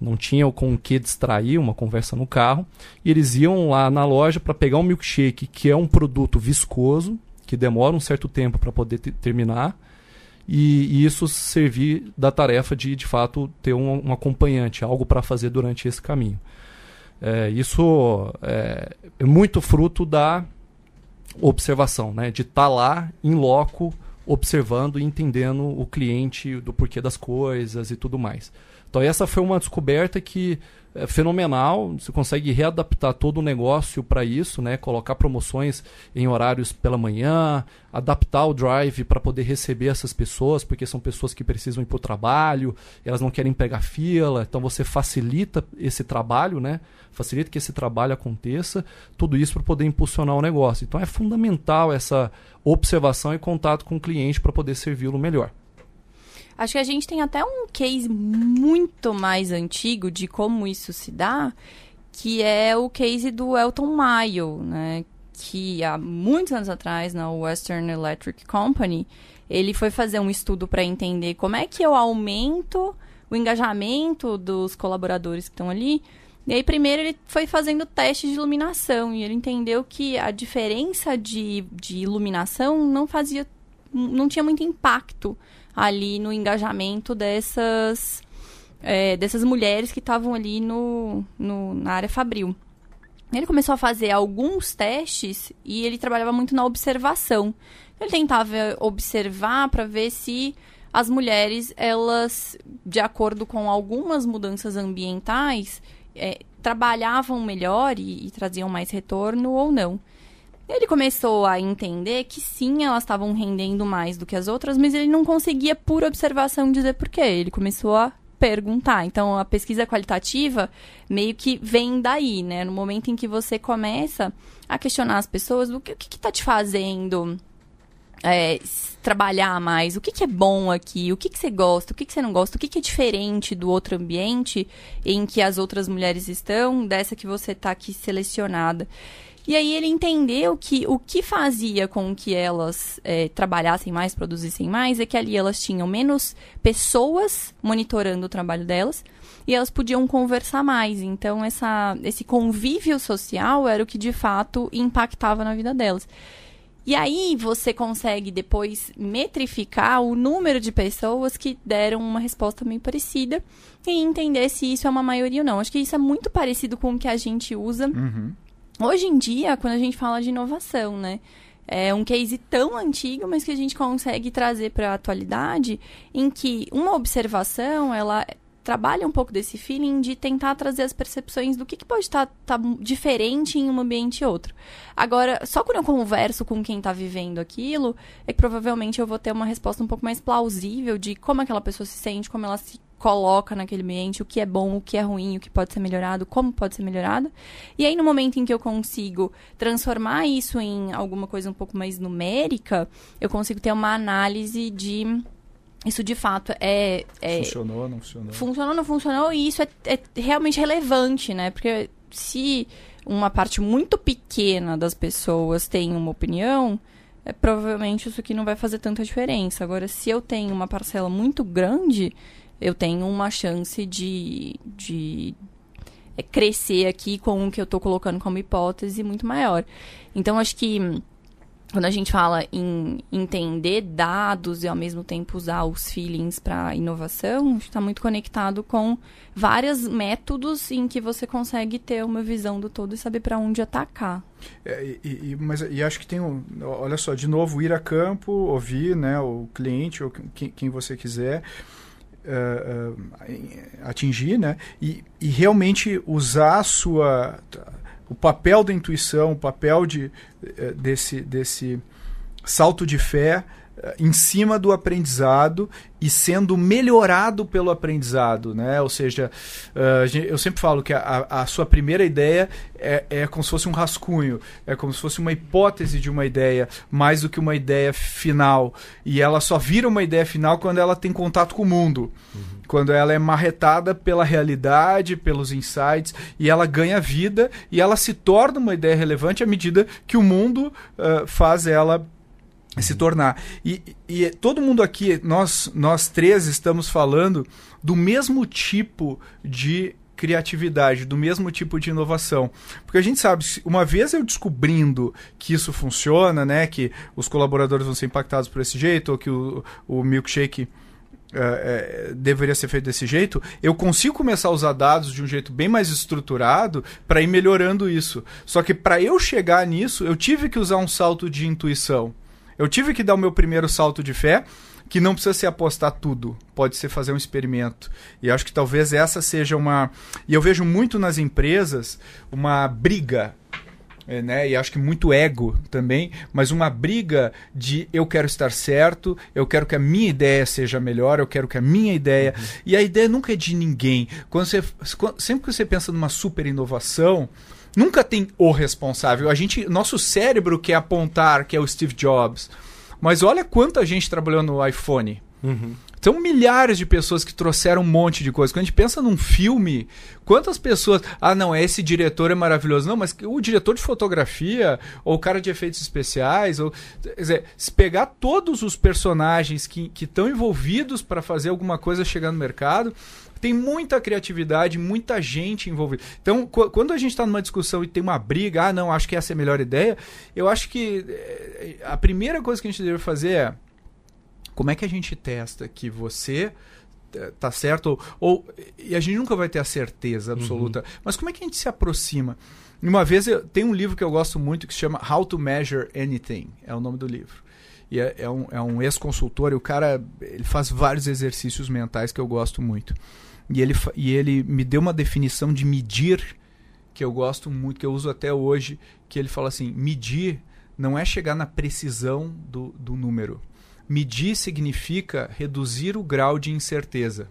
não tinham com o que distrair, uma conversa no carro, e eles iam lá na loja para pegar um milkshake, que é um produto viscoso, que demora um certo tempo para poder te- terminar, e, e isso servir da tarefa de, de fato, ter um, um acompanhante, algo para fazer durante esse caminho. É, isso é, é muito fruto da observação, né? de estar lá em loco, observando e entendendo o cliente, do porquê das coisas e tudo mais. Então essa foi uma descoberta que é fenomenal, você consegue readaptar todo o negócio para isso, né? Colocar promoções em horários pela manhã, adaptar o drive para poder receber essas pessoas, porque são pessoas que precisam ir para o trabalho, elas não querem pegar fila, então você facilita esse trabalho, né? Facilita que esse trabalho aconteça, tudo isso para poder impulsionar o negócio. Então é fundamental essa observação e contato com o cliente para poder servi-lo melhor. Acho que a gente tem até um case muito mais antigo de como isso se dá, que é o case do Elton Mayo, né? Que há muitos anos atrás, na Western Electric Company, ele foi fazer um estudo para entender como é que eu aumento o engajamento dos colaboradores que estão ali. E aí, primeiro, ele foi fazendo testes de iluminação e ele entendeu que a diferença de, de iluminação não fazia. não tinha muito impacto ali no engajamento dessas, é, dessas mulheres que estavam ali no, no, na área fabril. Ele começou a fazer alguns testes e ele trabalhava muito na observação. Ele tentava observar para ver se as mulheres, elas, de acordo com algumas mudanças ambientais, é, trabalhavam melhor e, e traziam mais retorno ou não. Ele começou a entender que sim, elas estavam rendendo mais do que as outras, mas ele não conseguia, por observação, dizer por quê. Ele começou a perguntar. Então, a pesquisa qualitativa meio que vem daí, né? No momento em que você começa a questionar as pessoas, o que, o que, que tá te fazendo é, trabalhar mais? O que, que é bom aqui? O que, que você gosta? O que, que você não gosta? O que, é diferente do outro ambiente em que as outras mulheres estão, dessa que você tá aqui selecionada? E aí ele entendeu que o que fazia com que elas é, trabalhassem mais, produzissem mais, é que ali elas tinham menos pessoas monitorando o trabalho delas e elas podiam conversar mais. Então, essa, esse convívio social era o que de fato impactava na vida delas. E aí você consegue depois metrificar o número de pessoas que deram uma resposta meio parecida e entender se isso é uma maioria ou não. Acho que isso é muito parecido com o que a gente usa hoje em dia, quando a gente fala de inovação, né? É um case tão antigo, mas que a gente consegue trazer para a atualidade, em que uma observação, ela trabalha um pouco desse feeling de tentar trazer as percepções do que, que pode estar diferente em um ambiente e outro. Agora, só quando eu converso com quem está vivendo aquilo, é que provavelmente eu vou ter uma resposta um pouco mais plausível de como aquela pessoa se sente, como ela se coloca naquele ambiente, o que é bom, o que é ruim, o que pode ser melhorado, como pode ser melhorado. E aí, no momento em que eu consigo transformar isso em alguma coisa um pouco mais numérica, eu consigo ter uma análise de isso de fato é, é Funcionou, não funcionou? funcionou, não funcionou, e isso é, é realmente relevante, né? Porque se uma parte muito pequena das pessoas tem uma opinião, é, provavelmente isso aqui não vai fazer tanta diferença. Agora, se eu tenho uma parcela muito grande, eu tenho uma chance de, de é, crescer aqui com o que eu estou colocando como hipótese muito maior. Então, acho que quando a gente fala em entender dados e ao mesmo tempo usar os feelings para inovação, está muito conectado com vários métodos em que você consegue ter uma visão do todo e saber para onde atacar. É, e, e, mas e acho que tem um, olha só, de novo ir a campo, ouvir, né, o cliente ou quem, quem você quiser. Uh, atingir, né? E, e realmente usar a sua o papel da intuição, o papel de, eh, desse, desse salto de fé em cima do aprendizado e sendo melhorado pelo aprendizado, né? Ou seja, uh, eu sempre falo que a, a, sua primeira ideia é, é como se fosse um rascunho, é como se fosse uma hipótese de uma ideia, mais do que uma ideia final. E ela só vira uma ideia final quando ela tem contato com o mundo, uhum. quando ela é marretada pela realidade, pelos insights, e ela ganha vida e ela se torna uma ideia relevante à medida que o mundo uh, faz ela se tornar. E, e todo mundo aqui, nós, nós três estamos falando do mesmo tipo de criatividade, do mesmo tipo de inovação. Porque a gente sabe, uma vez eu descobrindo que isso funciona, né, que os colaboradores vão ser impactados por esse jeito, ou que o, o milkshake uh, uh, deveria ser feito desse jeito, eu consigo começar a usar dados de um jeito bem mais estruturado para ir melhorando isso. Só que para eu chegar nisso, eu tive que usar um salto de intuição. Eu tive que dar o meu primeiro salto de fé, que não precisa ser apostar tudo, pode ser fazer um experimento. E acho que talvez essa seja uma. E eu vejo muito nas empresas uma briga é, né? E acho que muito ego também, mas uma briga de eu quero estar certo, eu quero que a minha ideia seja melhor, eu quero que a minha ideia. Uhum. E a ideia nunca é de ninguém. Quando você, sempre que você pensa numa super inovação, nunca tem o responsável. A gente, nosso cérebro quer apontar que é o Steve Jobs. Mas olha quanta gente trabalhou no iPhone. Uhum. São milhares de pessoas que trouxeram um monte de coisa. Quando a gente pensa num filme, quantas pessoas. Ah, não, esse diretor é maravilhoso. Não, mas o diretor de fotografia, ou o cara de efeitos especiais, ou. Quer dizer, se pegar todos os personagens que estão envolvidos para fazer alguma coisa chegar no mercado, tem muita criatividade, muita gente envolvida. Então, quando a gente está numa discussão e tem uma briga, ah, não, acho que essa é a melhor ideia, eu acho que eh, a primeira coisa que a gente deve fazer é como é que a gente testa que você eh, tá certo ou, ou, e a gente nunca vai ter a certeza absoluta uhum. mas como é que a gente se aproxima uma vez eu, tem um livro que eu gosto muito que se chama How to Measure Anything é o nome do livro e é, é um, é um ex-consultor e o cara ele faz vários exercícios mentais que eu gosto muito e ele, e ele me deu uma definição de medir que eu gosto muito, que eu uso até hoje, que ele fala assim: medir não é chegar na precisão do, do número. Medir significa reduzir o grau de incerteza.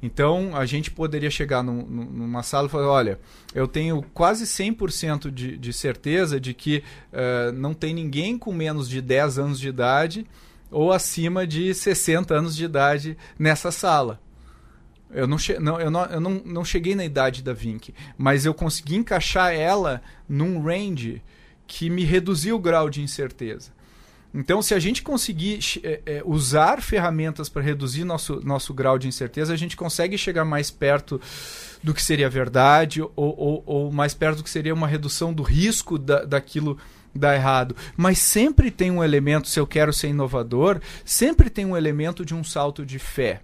Então, a gente poderia chegar num, numa sala e falar: olha, eu tenho quase 100% de, de certeza de que uh, não tem ninguém com menos de 10 anos de idade ou acima de 60 anos de idade nessa sala. Eu não, não, eu, não, eu não, não cheguei na idade da Vink, mas eu consegui encaixar ela num range que me reduziu o grau de incerteza. Então, se a gente conseguir é, é, usar ferramentas para reduzir nosso, nosso grau de incerteza, a gente consegue chegar mais perto do que seria verdade ou, ou, ou mais perto do que seria uma redução do risco da, daquilo dar errado. Mas sempre tem um elemento, se eu quero ser inovador, sempre tem um elemento de um salto de fé.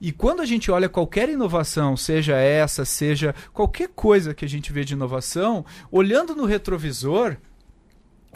E quando a gente olha qualquer inovação, seja essa, seja qualquer coisa que a gente vê de inovação, olhando no retrovisor,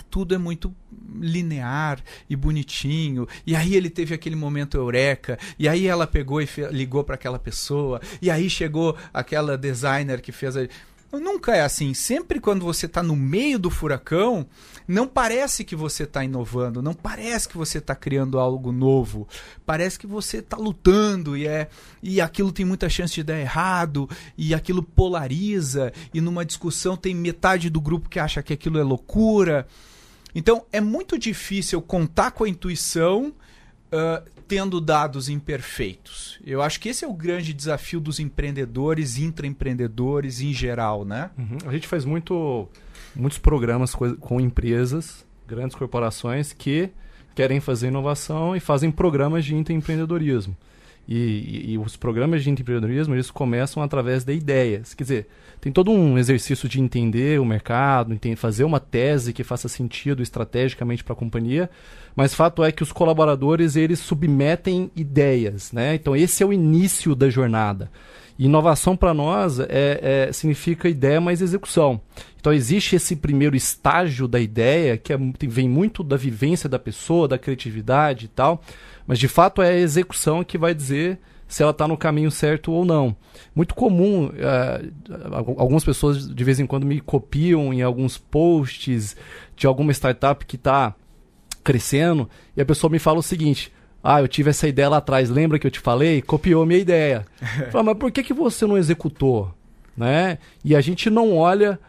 tudo é muito linear e bonitinho. E aí ele teve aquele momento eureka, e aí ela pegou e ligou para aquela pessoa, e aí chegou aquela designer que fez a Nunca é assim. Sempre quando você está no meio do furacão, não parece que você está inovando, não parece que você está criando algo novo. Parece que você está lutando e é e aquilo tem muita chance de dar errado e aquilo polariza e numa discussão tem metade do grupo que acha que aquilo é loucura. Então é muito difícil contar com a intuição uh, tendo dados imperfeitos? Eu acho que esse é o grande desafio dos empreendedores, intraempreendedores em geral, né? Uhum. A gente faz muito, muitos programas com, empresas, grandes corporações que querem fazer inovação e fazem programas de intraempreendedorismo. E, e, e, os programas de empreendedorismo eles começam através de ideias. Quer dizer, tem todo um exercício de entender o mercado, fazer uma tese que faça sentido estrategicamente para a companhia, mas fato é que os colaboradores eles submetem ideias. Né? Então, esse é o início da jornada. Inovação para nós é, é, significa ideia mais execução. Então existe esse primeiro estágio da ideia que é, vem muito da vivência da pessoa, da criatividade e tal, mas de fato é a execução que vai dizer se ela está no caminho certo ou não. Muito comum, uh, algumas pessoas de vez em quando me copiam em alguns posts de alguma startup que está crescendo e a pessoa me fala o seguinte: ah, eu tive essa ideia lá atrás, lembra que eu te falei? Copiou minha ideia. Fala, mas por que, que você não executou? Né? E a gente não olha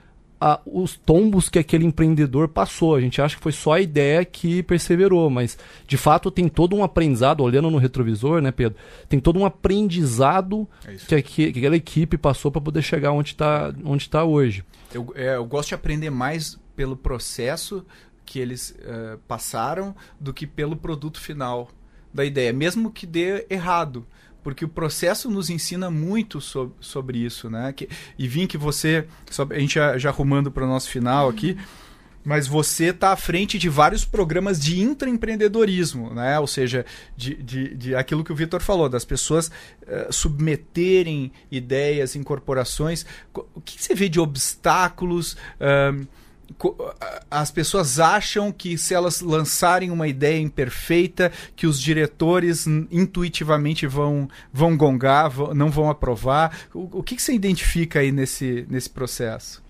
a, os tombos que aquele empreendedor passou. A gente acha que foi só a ideia que perseverou, mas de fato tem todo um aprendizado, olhando no retrovisor, né, Pedro? Tem todo um aprendizado é que, que, aquela equipe passou para poder chegar onde está onde tá hoje. Eu, é, eu gosto de aprender mais pelo processo que eles uh, passaram do que pelo produto final da ideia, mesmo que dê errado. Porque o processo nos ensina muito sobre, sobre isso, né? Que, e vim que você, a gente já, já arrumando para o nosso final aqui, mas você está à frente de vários programas de intraempreendedorismo, né? Ou seja, de, de, de aquilo que o Vitor falou, das pessoas uh, submeterem ideias, incorporações. O que, você vê de obstáculos? Uh, as pessoas acham que se elas lançarem uma ideia imperfeita, que os diretores intuitivamente vão, vão gongar, vão, não vão aprovar. O, o que, que você identifica aí nesse, nesse processo?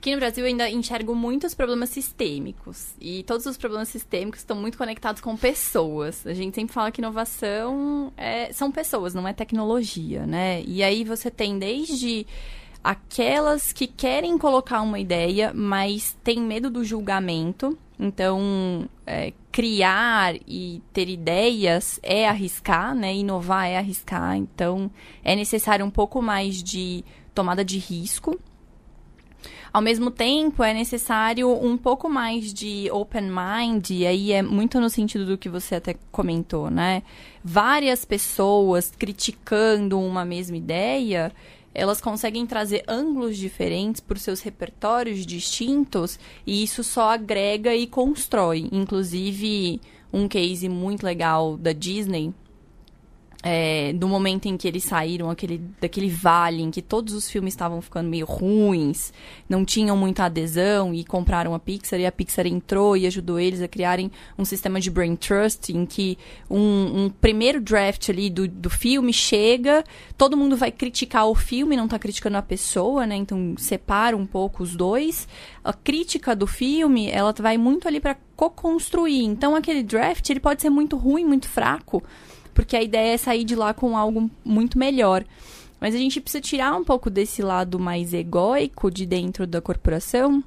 Aqui no Brasil eu ainda enxergo muitos problemas sistêmicos. E todos os problemas sistêmicos estão muito conectados com pessoas. A gente sempre fala que inovação é, são pessoas, não é tecnologia, né? E aí você tem desde aquelas que querem colocar uma ideia, mas têm medo do julgamento. Então, é, criar e ter ideias é arriscar, né? Inovar é arriscar. Então, é necessário um pouco mais de tomada de risco. Ao mesmo tempo, é necessário um pouco mais de open mind, e aí é muito no sentido do que você até comentou, né? Várias pessoas criticando uma mesma ideia elas conseguem trazer ângulos diferentes por seus repertórios distintos e isso só agrega e constrói. Inclusive, um case muito legal da Disney é, do momento em que eles saíram aquele, daquele vale em que todos os filmes estavam ficando meio ruins, não tinham muita adesão e compraram a Pixar e a Pixar entrou e ajudou eles a criarem um sistema de brain trust em que um, um primeiro draft ali do, do filme chega, todo mundo vai criticar o filme, não está criticando a pessoa, né? Então separa um pouco os dois. A crítica do filme, ela vai muito ali para co-construir. Então aquele draft, ele pode ser muito ruim, muito fraco, porque a ideia é sair de lá com algo muito melhor. Mas a gente precisa tirar um pouco desse lado mais egóico de dentro da corporação,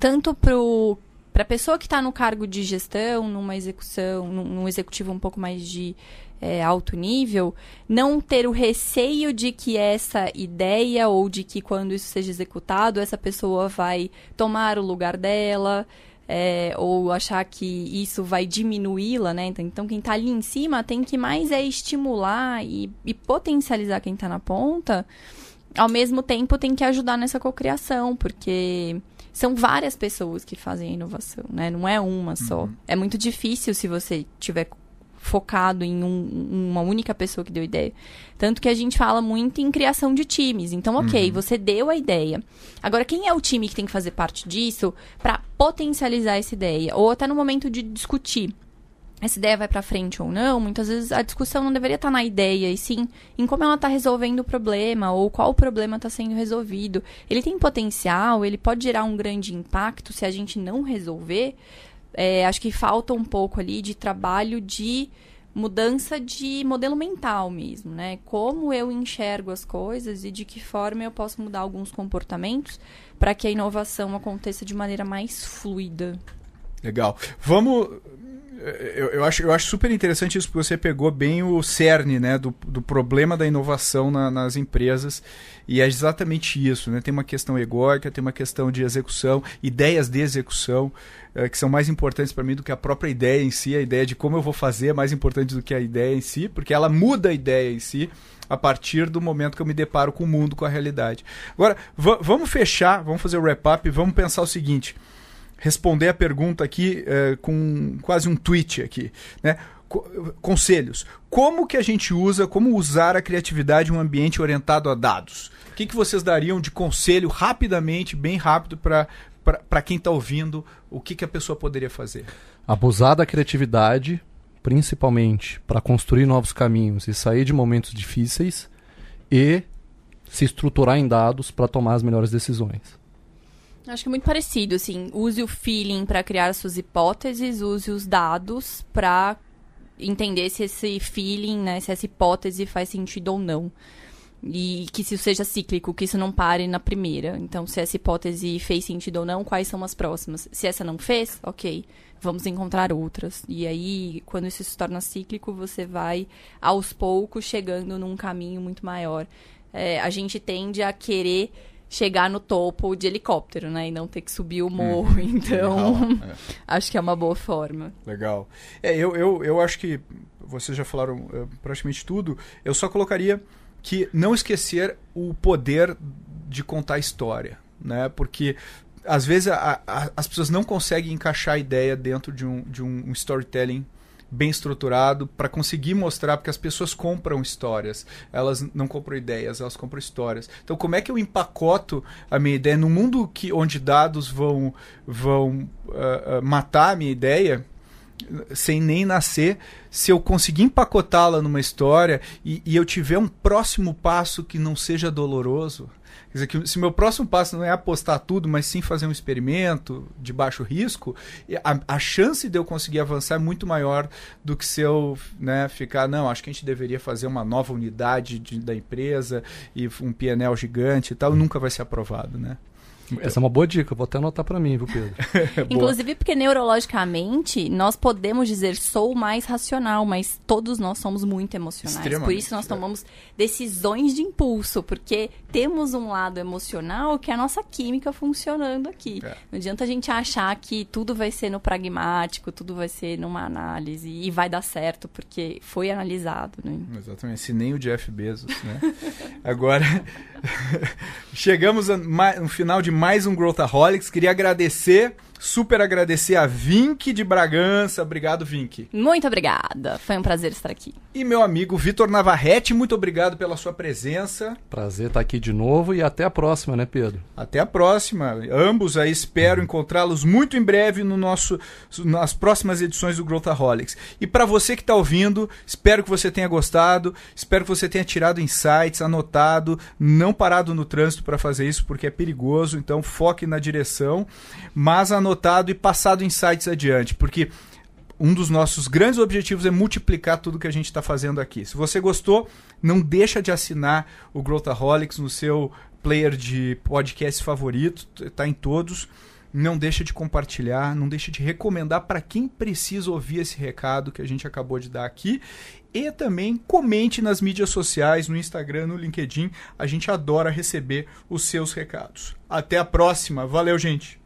tanto para a pessoa que está no cargo de gestão, numa execução, num, num executivo um pouco mais de é, alto nível, não ter o receio de que essa ideia ou de que quando isso seja executado, essa pessoa vai tomar o lugar dela é, ou achar que isso vai diminuí-la, né? Então, então, quem está ali em cima tem que mais é estimular e, e potencializar quem está na ponta. Ao mesmo tempo, tem que ajudar nessa cocriação, porque são várias pessoas que fazem a inovação, né? Não é uma só. Uhum. É muito difícil se você tiver focado em um, uma única pessoa que deu ideia. Tanto que a gente fala muito em criação de times. Então, ok, uhum. você deu a ideia. Agora, quem é o time que tem que fazer parte disso para potencializar essa ideia? Ou até no momento de discutir essa ideia vai para frente ou não, muitas vezes a discussão não deveria estar tá na ideia, e sim em como ela está resolvendo o problema ou qual o problema está sendo resolvido. Ele tem potencial, ele pode gerar um grande impacto se a gente não resolver, é, acho que falta um pouco ali de trabalho de mudança de modelo mental mesmo, né? Como eu enxergo as coisas e de que forma eu posso mudar alguns comportamentos para que a inovação aconteça de maneira mais fluida. Legal. Vamos Eu, eu, acho, eu acho super interessante isso, porque você pegou bem o cerne né, do, do problema da inovação na, nas empresas. E é exatamente isso. Né? Tem uma questão egóica, tem uma questão de execução, ideias de execução, é, que são mais importantes para mim do que a própria ideia em si. A ideia de como eu vou fazer é mais importante do que a ideia em si, porque ela muda a ideia em si a partir do momento que eu me deparo com o mundo, com a realidade. Agora, vamos fechar, vamos fazer o wrap-up, vamos pensar o seguinte responder a pergunta aqui é, com quase um tweet aqui, né? Conselhos. Como que a gente usa, como usar a criatividade em um ambiente orientado a dados? O que, que vocês dariam de conselho rapidamente, bem rápido, para quem está ouvindo, o que, que a pessoa poderia fazer? Abusar da criatividade, principalmente para construir novos caminhos e sair de momentos difíceis e se estruturar em dados para tomar as melhores decisões. Acho que é muito parecido, assim. Use o feeling para criar suas hipóteses, use os dados para entender se esse feeling, né, se essa hipótese faz sentido ou não. E que isso seja cíclico, que isso não pare na primeira. Então, se essa hipótese fez sentido ou não, quais são as próximas? Se essa não fez, ok, vamos encontrar outras. E aí, quando isso se torna cíclico, você vai aos poucos chegando num caminho muito maior. É, a gente tende a querer chegar no topo de helicóptero, né? E não ter que subir o morro. Uhum. Então, Legal, é. acho que é uma boa forma. Legal. É, eu, eu, eu acho que vocês já falaram uh, praticamente tudo. Eu só colocaria que não esquecer o poder de contar história, né? Porque às vezes a, a, as pessoas não conseguem encaixar a ideia dentro de um, de um storytelling bem estruturado para conseguir mostrar, porque as pessoas compram histórias, elas não compram ideias, elas compram histórias. Então, como é que eu empacoto a minha ideia no mundo que, onde dados vão, vão uh, matar a minha ideia? sem nem nascer, se eu conseguir empacotá-la numa história e, e eu tiver um próximo passo que não seja doloroso, Quer dizer, que se meu próximo passo não é apostar tudo, mas sim fazer um experimento de baixo risco, a, a chance de eu conseguir avançar é muito maior do que se eu né, ficar, não, acho que a gente deveria fazer uma nova unidade de, da empresa e um PNL gigante e tal, nunca vai ser aprovado, né? Essa é uma boa dica, vou até anotar para mim, viu, Pedro? Inclusive porque neurologicamente nós podemos dizer sou mais racional, mas todos nós somos muito emocionais. Por isso nós tomamos decisões de impulso, porque temos um lado emocional que é a nossa química funcionando aqui. É. Não adianta a gente achar que tudo vai ser no pragmático, tudo vai ser numa análise e vai dar certo, porque foi analisado, né? Exatamente, se nem o Jeff Bezos, né? Agora, chegamos no final de mais um Growthaholics. Queria agradecer super agradecer a Vink de Bragança. Obrigado, Vink. Muito obrigada. Foi um prazer estar aqui. E meu amigo Vitor Navarrete, muito obrigado pela sua presença. Prazer estar aqui de novo e até a próxima, né, Pedro? Até a próxima. Ambos aí espero uhum. encontrá-los muito em breve no nosso nas próximas edições do Growthaholics. E para você que está ouvindo, espero que você tenha gostado, espero que você tenha tirado insights, anotado, não parado no trânsito para fazer isso porque é perigoso, então foque na direção, mas anotado anotado e passado insights adiante, porque um dos nossos grandes objetivos é multiplicar tudo que a gente está fazendo aqui. Se você gostou, não deixa de assinar o Growthaholics no seu player de podcast favorito, está em todos. Não deixa de compartilhar, não deixa de recomendar para quem precisa ouvir esse recado que a gente acabou de dar aqui. E também comente nas mídias sociais, no Instagram, no LinkedIn. A gente adora receber os seus recados. Até a próxima. Valeu, gente!